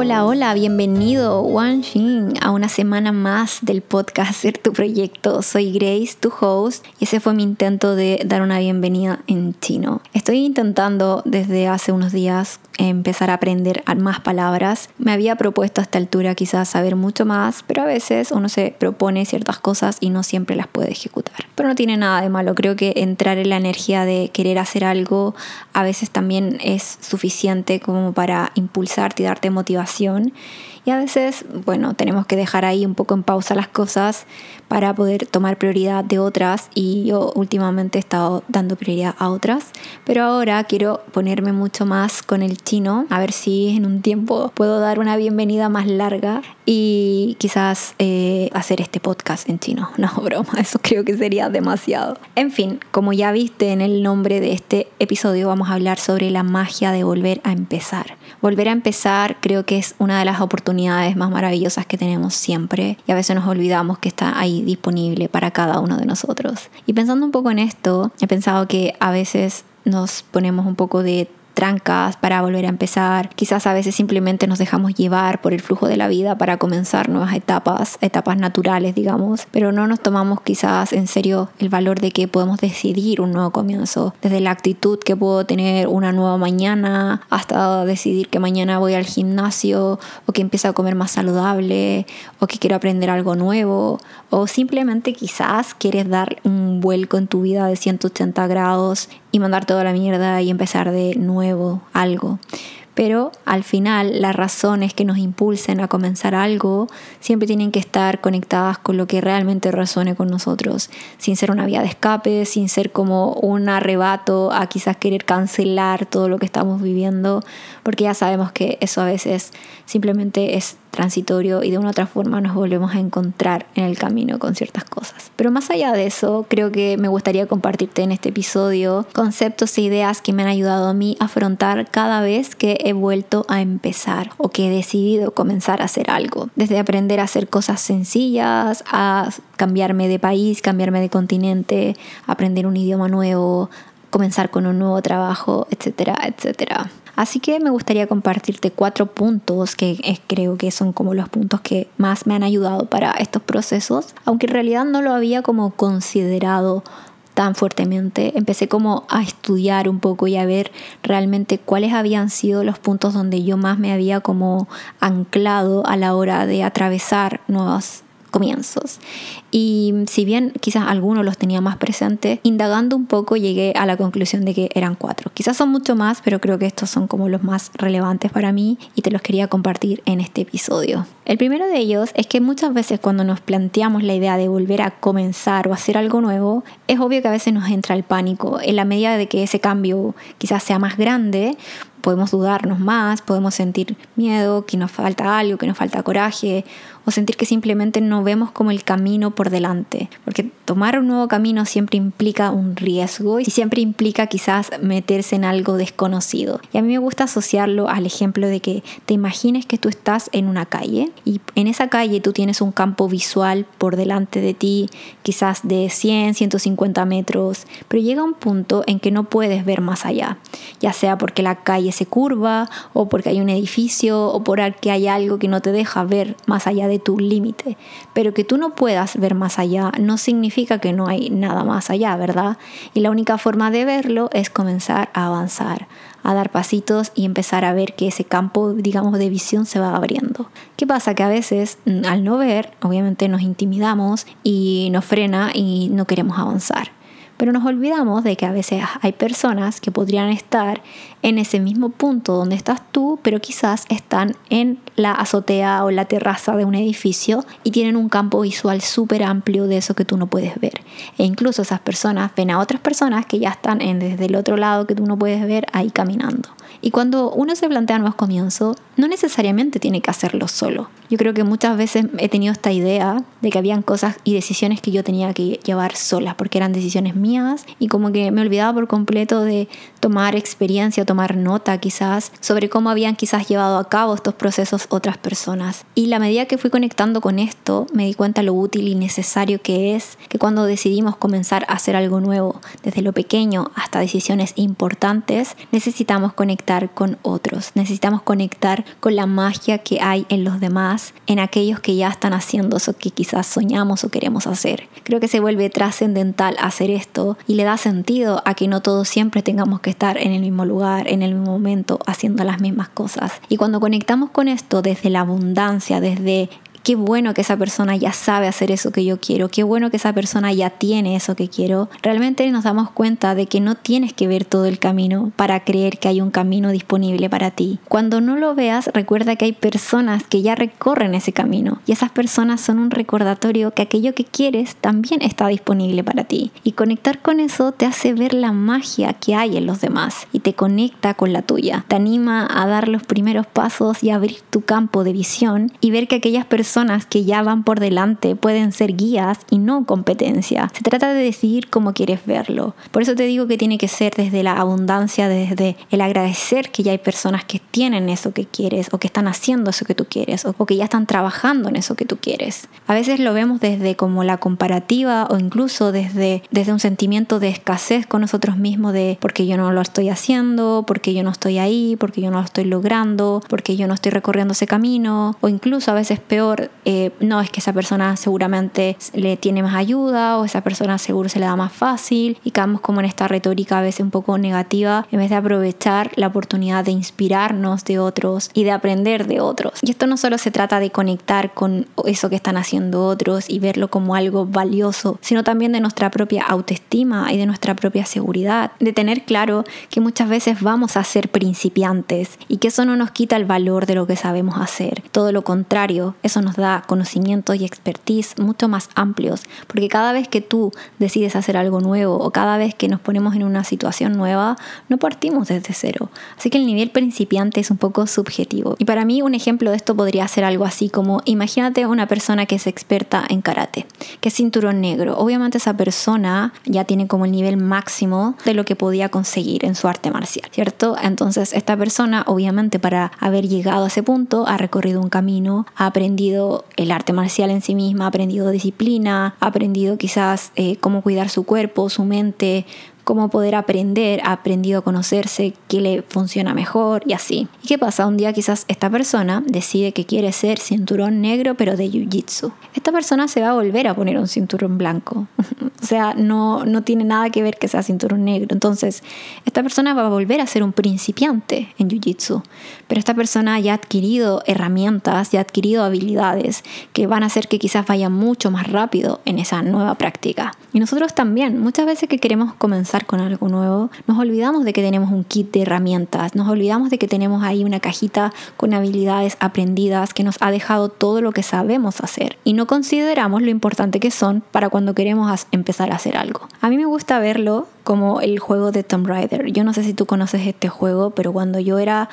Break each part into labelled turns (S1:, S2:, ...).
S1: Hola, hola, bienvenido Wan Xin a una semana más del podcast Ser tu proyecto. Soy Grace, tu host, y ese fue mi intento de dar una bienvenida en chino. Estoy intentando desde hace unos días empezar a aprender más palabras. Me había propuesto a esta altura quizás saber mucho más, pero a veces uno se propone ciertas cosas y no siempre las puede ejecutar. Pero no tiene nada de malo, creo que entrar en la energía de querer hacer algo a veces también es suficiente como para impulsarte y darte motivación y a veces, bueno, tenemos que dejar ahí un poco en pausa las cosas para poder tomar prioridad de otras y yo últimamente he estado dando prioridad a otras, pero ahora quiero ponerme mucho más con el chino, a ver si en un tiempo puedo dar una bienvenida más larga y quizás eh, hacer este podcast en chino. No, broma, eso creo que sería demasiado. En fin, como ya viste en el nombre de este episodio, vamos a hablar sobre la magia de volver a empezar. Volver a empezar creo que es una de las oportunidades más maravillosas que tenemos siempre y a veces nos olvidamos que está ahí disponible para cada uno de nosotros. Y pensando un poco en esto, he pensado que a veces nos ponemos un poco de trancas para volver a empezar. Quizás a veces simplemente nos dejamos llevar por el flujo de la vida para comenzar nuevas etapas, etapas naturales, digamos, pero no nos tomamos quizás en serio el valor de que podemos decidir un nuevo comienzo, desde la actitud que puedo tener una nueva mañana hasta decidir que mañana voy al gimnasio o que empiezo a comer más saludable o que quiero aprender algo nuevo. O simplemente quizás quieres dar un vuelco en tu vida de 180 grados y mandar toda la mierda y empezar de nuevo algo. Pero al final las razones que nos impulsen a comenzar algo siempre tienen que estar conectadas con lo que realmente resuene con nosotros, sin ser una vía de escape, sin ser como un arrebato a quizás querer cancelar todo lo que estamos viviendo, porque ya sabemos que eso a veces simplemente es transitorio y de una otra forma nos volvemos a encontrar en el camino con ciertas cosas. Pero más allá de eso, creo que me gustaría compartirte en este episodio conceptos e ideas que me han ayudado a mí a afrontar cada vez que he vuelto a empezar o que he decidido comenzar a hacer algo. Desde aprender a hacer cosas sencillas, a cambiarme de país, cambiarme de continente, aprender un idioma nuevo, comenzar con un nuevo trabajo, etcétera, etcétera. Así que me gustaría compartirte cuatro puntos que creo que son como los puntos que más me han ayudado para estos procesos, aunque en realidad no lo había como considerado tan fuertemente. Empecé como a estudiar un poco y a ver realmente cuáles habían sido los puntos donde yo más me había como anclado a la hora de atravesar nuevos comienzos. Y si bien quizás algunos los tenía más presentes, indagando un poco llegué a la conclusión de que eran cuatro. Quizás son mucho más, pero creo que estos son como los más relevantes para mí y te los quería compartir en este episodio. El primero de ellos es que muchas veces cuando nos planteamos la idea de volver a comenzar o hacer algo nuevo, es obvio que a veces nos entra el pánico. En la medida de que ese cambio quizás sea más grande, podemos dudarnos más, podemos sentir miedo, que nos falta algo, que nos falta coraje, o sentir que simplemente no vemos como el camino por delante. Porque tomar un nuevo camino siempre implica un riesgo y siempre implica quizás meterse en algo desconocido. Y a mí me gusta asociarlo al ejemplo de que te imagines que tú estás en una calle y en esa calle tú tienes un campo visual por delante de ti, quizás de 100, 150 metros, pero llega un punto en que no puedes ver más allá, ya sea porque la calle se curva o porque hay un edificio o porque hay algo que no te deja ver más allá de tu límite. Pero que tú no puedas ver más allá no significa que no hay nada más allá, ¿verdad? Y la única forma de verlo es comenzar a avanzar, a dar pasitos y empezar a ver que ese campo, digamos, de visión se va abriendo. ¿Qué pasa? Que a veces al no ver, obviamente nos intimidamos y nos frena y no queremos avanzar. Pero nos olvidamos de que a veces hay personas que podrían estar en ese mismo punto donde estás tú, pero quizás están en la azotea o la terraza de un edificio y tienen un campo visual súper amplio de eso que tú no puedes ver. E incluso esas personas ven a otras personas que ya están en, desde el otro lado que tú no puedes ver ahí caminando. Y cuando uno se plantea nuevos comienzos, no necesariamente tiene que hacerlo solo. Yo creo que muchas veces he tenido esta idea de que habían cosas y decisiones que yo tenía que llevar solas, porque eran decisiones mías y como que me olvidaba por completo de tomar experiencia, tomar nota quizás sobre cómo habían quizás llevado a cabo estos procesos otras personas. Y la medida que fui conectando con esto, me di cuenta lo útil y necesario que es que cuando decidimos comenzar a hacer algo nuevo, desde lo pequeño hasta decisiones importantes, necesitamos conectar con otros, necesitamos conectar con la magia que hay en los demás, en aquellos que ya están haciendo eso que quizás soñamos o queremos hacer. Creo que se vuelve trascendental hacer esto y le da sentido a que no todos siempre tengamos que estar en el mismo lugar, en el mismo momento, haciendo las mismas cosas. Y cuando conectamos con esto desde la abundancia, desde qué bueno que esa persona ya sabe hacer eso que yo quiero, qué bueno que esa persona ya tiene eso que quiero, realmente nos damos cuenta de que no tienes que ver todo el camino para creer que hay un camino disponible para ti. Cuando no lo veas, recuerda que hay personas que ya recorren ese camino y esas personas son un recordatorio que aquello que quieres también está disponible para ti. Y conectar con eso te hace ver la magia que hay en los demás y te conecta con la tuya. Te anima a dar los primeros pasos y abrir tu campo de visión y ver que aquellas personas personas que ya van por delante pueden ser guías y no competencia. Se trata de decidir cómo quieres verlo. Por eso te digo que tiene que ser desde la abundancia, desde el agradecer que ya hay personas que tienen eso que quieres o que están haciendo eso que tú quieres o que ya están trabajando en eso que tú quieres. A veces lo vemos desde como la comparativa o incluso desde, desde un sentimiento de escasez con nosotros mismos de porque yo no lo estoy haciendo, porque yo no estoy ahí, porque yo no lo estoy logrando, porque yo no estoy recorriendo ese camino o incluso a veces peor eh, no es que esa persona seguramente le tiene más ayuda o esa persona seguro se le da más fácil y quedamos como en esta retórica a veces un poco negativa en vez de aprovechar la oportunidad de inspirarnos de otros y de aprender de otros. Y esto no solo se trata de conectar con eso que están haciendo otros y verlo como algo valioso, sino también de nuestra propia autoestima y de nuestra propia seguridad, de tener claro que muchas veces vamos a ser principiantes y que eso no nos quita el valor de lo que sabemos hacer. Todo lo contrario, eso nos nos da conocimientos y expertise mucho más amplios, porque cada vez que tú decides hacer algo nuevo o cada vez que nos ponemos en una situación nueva, no partimos desde cero. Así que el nivel principiante es un poco subjetivo. Y para mí un ejemplo de esto podría ser algo así como, imagínate una persona que es experta en karate, que es cinturón negro. Obviamente esa persona ya tiene como el nivel máximo de lo que podía conseguir en su arte marcial, ¿cierto? Entonces esta persona obviamente para haber llegado a ese punto ha recorrido un camino, ha aprendido el arte marcial en sí misma, ha aprendido disciplina, ha aprendido quizás eh, cómo cuidar su cuerpo, su mente, cómo poder aprender, ha aprendido a conocerse, qué le funciona mejor y así. ¿Y qué pasa? Un día quizás esta persona decide que quiere ser cinturón negro pero de Jiu-Jitsu. Esta persona se va a volver a poner un cinturón blanco. o sea, no, no tiene nada que ver que sea cinturón negro. Entonces, esta persona va a volver a ser un principiante en Jiu-Jitsu. Pero esta persona ya ha adquirido herramientas, ya ha adquirido habilidades que van a hacer que quizás vaya mucho más rápido en esa nueva práctica. Y nosotros también, muchas veces que queremos comenzar con algo nuevo, nos olvidamos de que tenemos un kit de herramientas, nos olvidamos de que tenemos ahí una cajita con habilidades aprendidas que nos ha dejado todo lo que sabemos hacer y no consideramos lo importante que son para cuando queremos empezar a hacer algo. A mí me gusta verlo como el juego de Tomb Raider. Yo no sé si tú conoces este juego, pero cuando yo era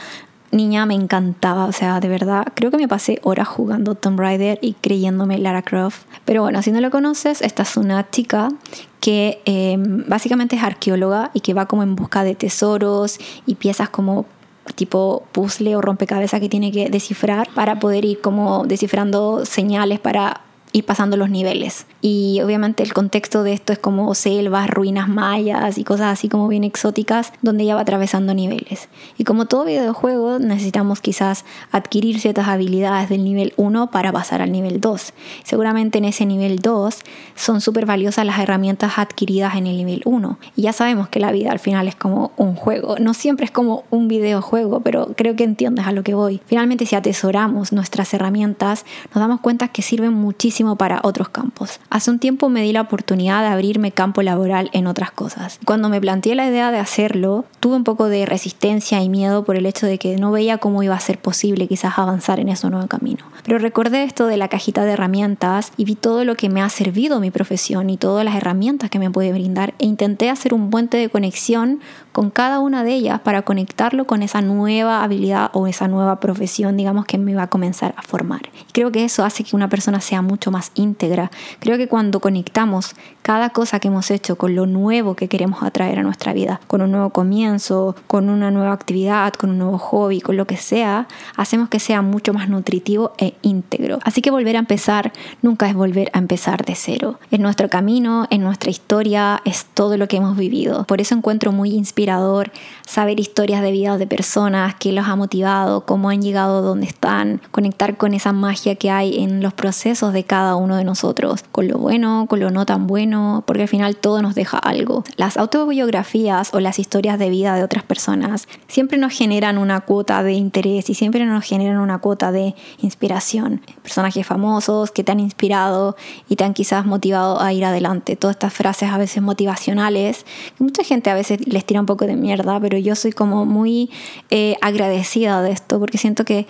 S1: niña me encantaba, o sea, de verdad, creo que me pasé horas jugando Tomb Raider y creyéndome Lara Croft. Pero bueno, si no lo conoces, esta es una chica que em, básicamente es arqueóloga y que va como en busca de tesoros y piezas como tipo puzzle o rompecabezas que tiene que descifrar para poder ir como descifrando señales para ir pasando los niveles. Y obviamente el contexto de esto es como selvas, ruinas mayas y cosas así como bien exóticas donde ella va atravesando niveles. Y como todo videojuego necesitamos quizás adquirir ciertas habilidades del nivel 1 para pasar al nivel 2. Seguramente en ese nivel 2 son súper valiosas las herramientas adquiridas en el nivel 1. Y ya sabemos que la vida al final es como un juego. No siempre es como un videojuego, pero creo que entiendes a lo que voy. Finalmente si atesoramos nuestras herramientas nos damos cuenta que sirven muchísimo para otros campos. Hace un tiempo me di la oportunidad de abrirme campo laboral en otras cosas. Cuando me planteé la idea de hacerlo, tuve un poco de resistencia y miedo por el hecho de que no veía cómo iba a ser posible quizás avanzar en ese nuevo camino. Pero recordé esto de la cajita de herramientas y vi todo lo que me ha servido mi profesión y todas las herramientas que me puede brindar e intenté hacer un puente de conexión con cada una de ellas para conectarlo con esa nueva habilidad o esa nueva profesión, digamos, que me iba a comenzar a formar. Y creo que eso hace que una persona sea mucho más íntegra. Creo que cuando conectamos cada cosa que hemos hecho con lo nuevo que queremos atraer a nuestra vida, con un nuevo comienzo, con una nueva actividad, con un nuevo hobby, con lo que sea, hacemos que sea mucho más nutritivo e íntegro. Así que volver a empezar nunca es volver a empezar de cero. En nuestro camino, en nuestra historia, es todo lo que hemos vivido. Por eso encuentro muy inspirador saber historias de vida de personas que los ha motivado, cómo han llegado donde están, conectar con esa magia que hay en los procesos de cada uno de nosotros, con lo bueno, con lo no tan bueno, porque al final todo nos deja algo. Las autobiografías o las historias de vida de otras personas siempre nos generan una cuota de interés y siempre nos generan una cuota de inspiración. Personajes famosos que te han inspirado y te han quizás motivado a ir adelante. Todas estas frases a veces motivacionales, que mucha gente a veces les tira un poco de mierda, pero yo soy como muy eh, agradecida de esto porque siento que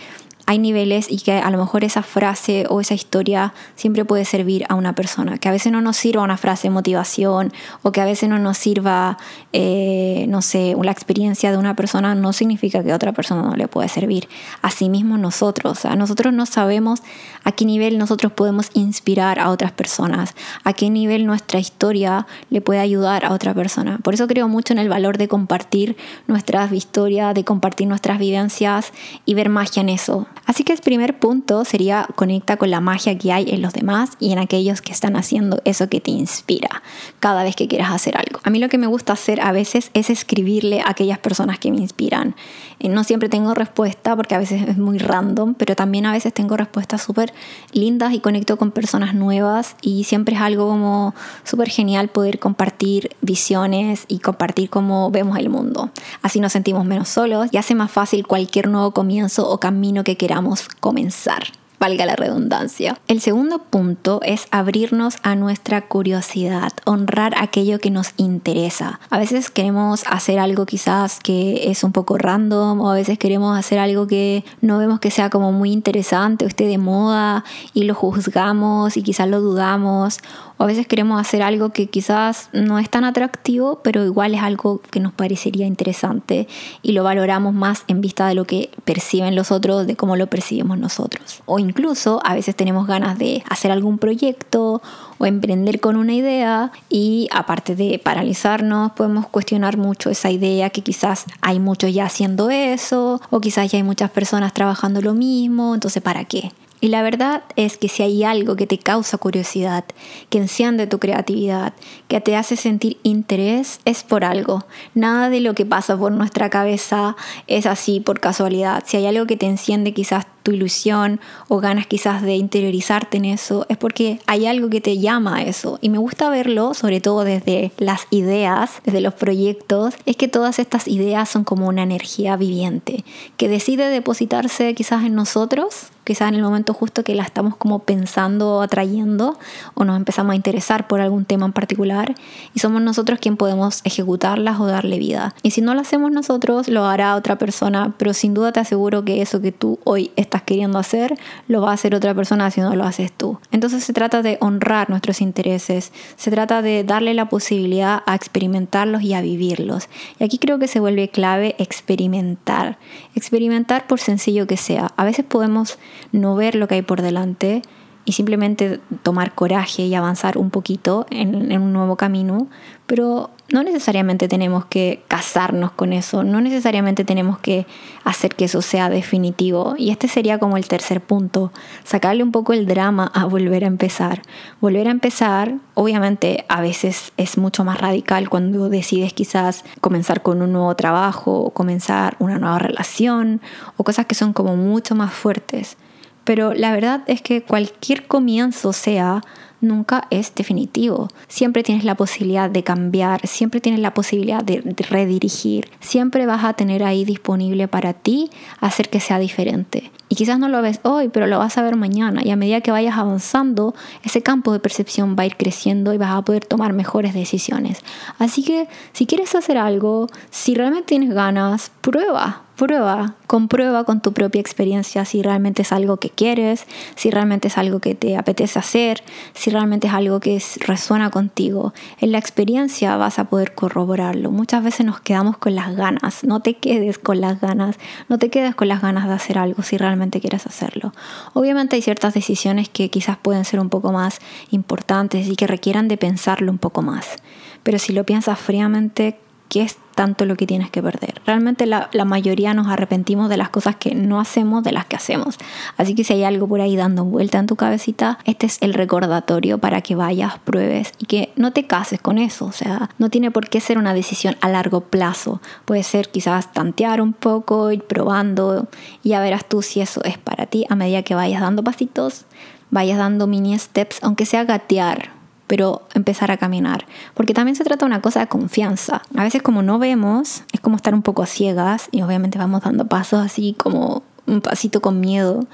S1: hay niveles y que a lo mejor esa frase o esa historia siempre puede servir a una persona. Que a veces no nos sirva una frase de motivación o que a veces no nos sirva, eh, no sé, la experiencia de una persona no significa que a otra persona no le pueda servir. Asimismo nosotros, sea, nosotros no sabemos a qué nivel nosotros podemos inspirar a otras personas, a qué nivel nuestra historia le puede ayudar a otra persona. Por eso creo mucho en el valor de compartir nuestras historias, de compartir nuestras vivencias y ver magia en eso Así que el primer punto sería conecta con la magia que hay en los demás y en aquellos que están haciendo eso que te inspira cada vez que quieras hacer algo. A mí lo que me gusta hacer a veces es escribirle a aquellas personas que me inspiran. Eh, no siempre tengo respuesta porque a veces es muy random, pero también a veces tengo respuestas súper lindas y conecto con personas nuevas y siempre es algo como súper genial poder compartir visiones y compartir cómo vemos el mundo. Así nos sentimos menos solos y hace más fácil cualquier nuevo comienzo o camino que queramos comenzar valga la redundancia. El segundo punto es abrirnos a nuestra curiosidad, honrar aquello que nos interesa. A veces queremos hacer algo quizás que es un poco random o a veces queremos hacer algo que no vemos que sea como muy interesante o esté de moda y lo juzgamos y quizás lo dudamos o a veces queremos hacer algo que quizás no es tan atractivo, pero igual es algo que nos parecería interesante y lo valoramos más en vista de lo que perciben los otros, de cómo lo percibimos nosotros. O incluso a veces tenemos ganas de hacer algún proyecto o emprender con una idea y aparte de paralizarnos podemos cuestionar mucho esa idea que quizás hay muchos ya haciendo eso o quizás ya hay muchas personas trabajando lo mismo, entonces ¿para qué? Y la verdad es que si hay algo que te causa curiosidad, que enciende tu creatividad, que te hace sentir interés, es por algo. Nada de lo que pasa por nuestra cabeza es así por casualidad. Si hay algo que te enciende quizás tu ilusión o ganas quizás de interiorizarte en eso, es porque hay algo que te llama a eso. Y me gusta verlo, sobre todo desde las ideas, desde los proyectos, es que todas estas ideas son como una energía viviente que decide depositarse quizás en nosotros quizás en el momento justo que la estamos como pensando atrayendo o nos empezamos a interesar por algún tema en particular y somos nosotros quien podemos ejecutarlas o darle vida. Y si no lo hacemos nosotros, lo hará otra persona, pero sin duda te aseguro que eso que tú hoy estás queriendo hacer, lo va a hacer otra persona si no lo haces tú. Entonces se trata de honrar nuestros intereses, se trata de darle la posibilidad a experimentarlos y a vivirlos. Y aquí creo que se vuelve clave experimentar. Experimentar por sencillo que sea. A veces podemos no ver lo que hay por delante y simplemente tomar coraje y avanzar un poquito en, un nuevo camino, pero no necesariamente tenemos que casarnos con eso, no necesariamente tenemos que hacer que eso sea definitivo. Y este sería como el tercer punto, sacarle un poco el drama a volver a empezar. Volver a empezar, obviamente a veces es mucho más radical cuando decides quizás comenzar con un nuevo trabajo, o comenzar una nueva relación, o cosas que son como mucho más fuertes. Pero la verdad es que cualquier comienzo sea nunca es definitivo. Siempre tienes la posibilidad de cambiar, siempre tienes la posibilidad de, redirigir, siempre vas a tener ahí disponible para ti hacer que sea diferente. Y quizás no lo ves hoy, pero lo vas a ver mañana. Y a medida que vayas avanzando, ese campo de percepción va a ir creciendo y vas a poder tomar mejores decisiones. Así que si quieres hacer algo, si realmente tienes ganas, prueba prueba, comprueba con tu propia experiencia si realmente es algo que quieres, si realmente es algo que te apetece hacer, si realmente es algo que resuena contigo. En la experiencia vas a poder corroborarlo. Muchas veces nos quedamos con las ganas. No te quedes con las ganas, no te quedes con las ganas de hacer algo si realmente quieres hacerlo. Obviamente hay ciertas decisiones que quizás pueden ser un poco más importantes y que requieran de pensarlo un poco más. Pero si lo piensas fríamente, ¿qué es tanto lo que tienes que perder? Realmente la, mayoría nos arrepentimos de las cosas que no hacemos, de las que hacemos. Así que si hay algo por ahí dando vuelta en tu cabecita, este es el recordatorio para que vayas, pruebes y que no te cases con eso. O sea, no tiene por qué ser una decisión a largo plazo. Puede ser quizás tantear un poco, ir probando y ya verás tú si eso es para ti a medida que vayas dando pasitos, vayas dando mini steps, aunque sea gatear pero empezar a caminar. Porque también se trata de una cosa de confianza. A veces como no vemos, es como estar un poco ciegas y obviamente vamos dando pasos así como un pasito con miedo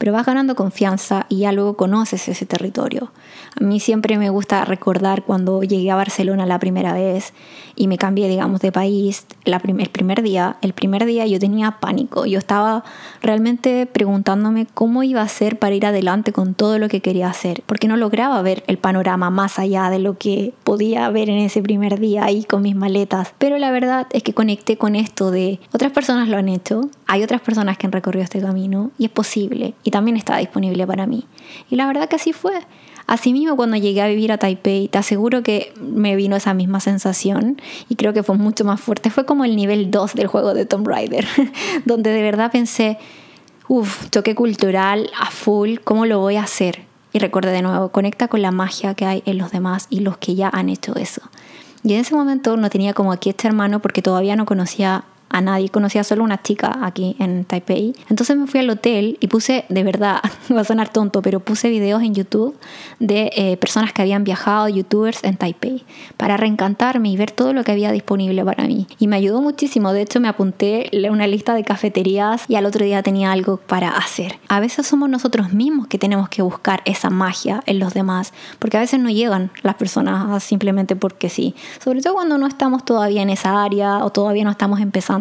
S1: pero vas ganando confianza y ya luego conoces ese territorio. A mí siempre me gusta recordar cuando llegué a Barcelona la primera vez y me cambié, digamos, de país el primer día. El primer día yo tenía pánico. Yo estaba realmente preguntándome cómo iba a ser para ir adelante con todo lo que quería hacer, porque no lograba ver el panorama más allá de lo que podía ver en ese primer día ahí con mis maletas. Pero la verdad es que conecté con esto de otras personas lo han hecho, hay otras personas que han recorrido este camino y es posible también estaba disponible para mí. Y la verdad que así fue. Asimismo, cuando llegué a vivir a Taipei, te aseguro que me vino esa misma sensación y creo que fue mucho más fuerte. Fue como el nivel 2 del juego de Tomb Raider, donde de verdad pensé, uff, choque cultural a full, ¿cómo lo voy a hacer? Y recuerda de nuevo, conecta con la magia que hay en los demás y los que ya han hecho eso. Y en ese momento no tenía como aquí este hermano porque todavía no conocía a nadie, conocía solo una chica aquí en Taipei. Entonces me fui al hotel y puse, de verdad, va a sonar tonto, pero puse videos en YouTube de eh, personas que habían viajado, youtubers en Taipei, para reencantarme y ver todo lo que había disponible para mí. Y me ayudó muchísimo, de hecho me apunté una lista de cafeterías y al otro día tenía algo para hacer. A veces somos nosotros mismos que tenemos que buscar esa magia en los demás, porque a veces no llegan las personas simplemente porque sí, sobre todo cuando no estamos todavía en esa área o todavía no estamos empezando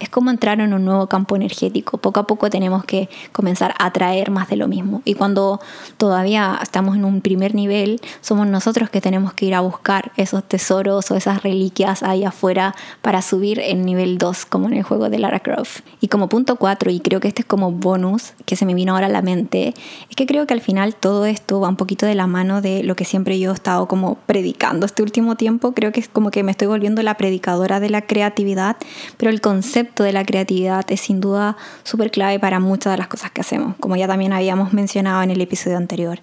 S1: es como entrar en un nuevo campo energético. Poco a poco tenemos que comenzar a atraer más de lo mismo. Y cuando todavía estamos en un primer nivel, somos nosotros que tenemos que ir a buscar esos tesoros o esas reliquias ahí afuera para subir el nivel 2, como en el juego de Lara Croft. Y como punto 4, y creo que este es como bonus que se me vino ahora a la mente, es que creo que al final todo esto va un poquito de la mano de lo que siempre yo he estado como predicando este último tiempo. Creo que es como que me estoy volviendo la predicadora de la creatividad, pero el concepto de la creatividad es sin duda súper clave para muchas de las cosas que hacemos, como ya también habíamos mencionado en el episodio anterior.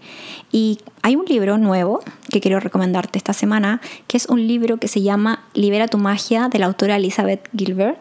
S1: Y hay un libro nuevo que quiero recomendarte esta semana, que es un libro que se llama Libera tu magia de la autora Elizabeth Gilbert,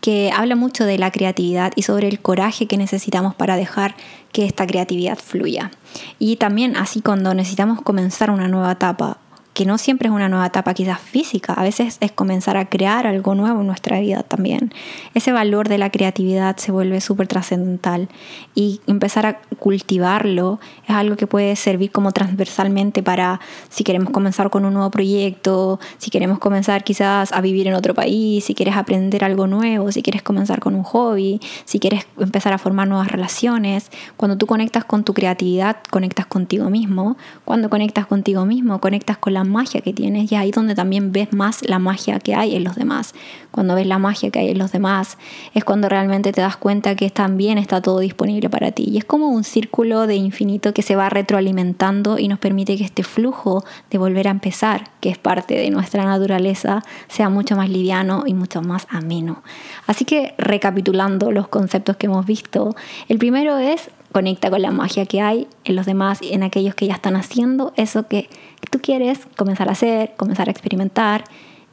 S1: que habla mucho de la creatividad y sobre el coraje que necesitamos para dejar que esta creatividad fluya. Y también así cuando necesitamos comenzar una nueva etapa que no siempre es una nueva etapa quizás física, a veces es comenzar a crear algo nuevo en nuestra vida también. Ese valor de la creatividad se vuelve súper trascendental y empezar a cultivarlo es algo que puede servir como transversalmente para si queremos comenzar con un nuevo proyecto, si queremos comenzar quizás a vivir en otro país, si quieres aprender algo nuevo, si quieres comenzar con un hobby, si quieres empezar a formar nuevas relaciones. Cuando tú conectas con tu creatividad, conectas contigo mismo. Cuando conectas contigo mismo, conectas con la magia que tienes y ahí donde también ves más la magia que hay en los demás. Cuando ves la magia que hay en los demás es cuando realmente te das cuenta que también está todo disponible para ti. Y es como un círculo de infinito que se va retroalimentando y nos permite que este flujo de volver a empezar, que es parte de nuestra naturaleza, sea mucho más liviano y mucho más ameno. Así que recapitulando los conceptos que hemos visto, el primero es conecta con la magia que hay en los demás y en aquellos que ya están haciendo eso que tú quieres comenzar a hacer, comenzar a experimentar.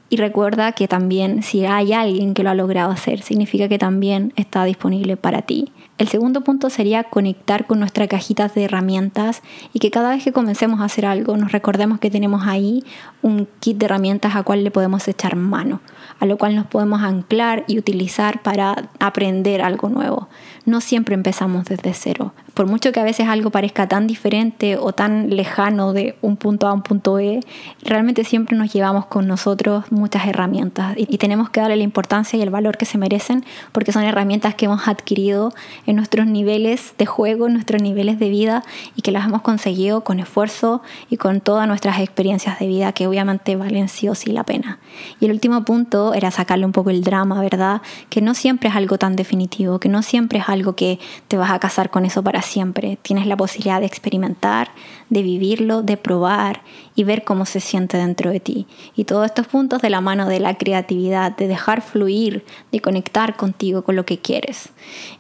S1: Y recuerda que también si hay alguien que lo ha logrado hacer, significa que también está disponible para ti. El segundo punto sería conectar con nuestra cajita de herramientas y que cada vez que comencemos a hacer algo nos recordemos que tenemos ahí un kit de herramientas a cual le podemos echar mano, a lo cual nos podemos anclar y utilizar para aprender algo nuevo. No siempre empezamos desde cero. Por mucho que a veces algo parezca tan diferente o tan lejano de un punto A un punto B, realmente siempre nos llevamos con nosotros muchas herramientas y, tenemos que darle la importancia y el valor que se merecen porque son herramientas que hemos adquirido en nuestros niveles de juego, en nuestros niveles de vida y que las hemos conseguido con esfuerzo y con todas nuestras experiencias de vida que obviamente valen sí o sí la pena. Y el último punto era sacarle un poco el drama, ¿verdad? Que no siempre es algo tan definitivo, que no siempre es algo que te vas a casar con eso para siempre. Tienes la posibilidad de experimentar, de vivirlo, de probar y ver cómo se siente dentro de ti. Y todos estos puntos de la mano de la creatividad, de dejar fluir, de conectar contigo con lo que quieres.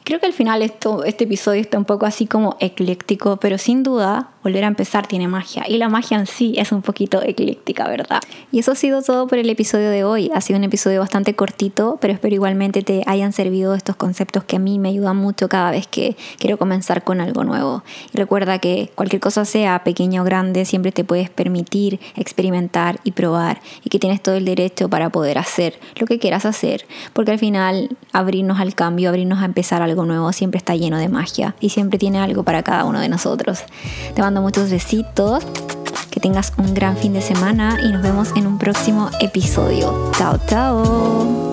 S1: Creo que al final esto, este episodio está un poco así como ecléctico, pero sin duda volver a empezar tiene magia. Y la magia en sí es un poquito ecléctica, ¿verdad? Y eso ha sido todo por el episodio de hoy. Ha sido un episodio bastante cortito, pero espero igualmente te hayan servido estos conceptos que a mí me ayudan mucho cada vez que quiero comenzar con algo nuevo. Y recuerda que cualquier cosa sea pequeña o grande, siempre te puedes permitir experimentar y probar y que tienes todo el derecho para poder hacer lo que quieras hacer, porque al final abrirnos al cambio, abrirnos a empezar algo nuevo siempre está lleno de magia y siempre tiene algo para cada uno de nosotros. Te mando muchos besitos, que tengas un gran fin de semana y nos vemos en un próximo episodio. Chao, chao.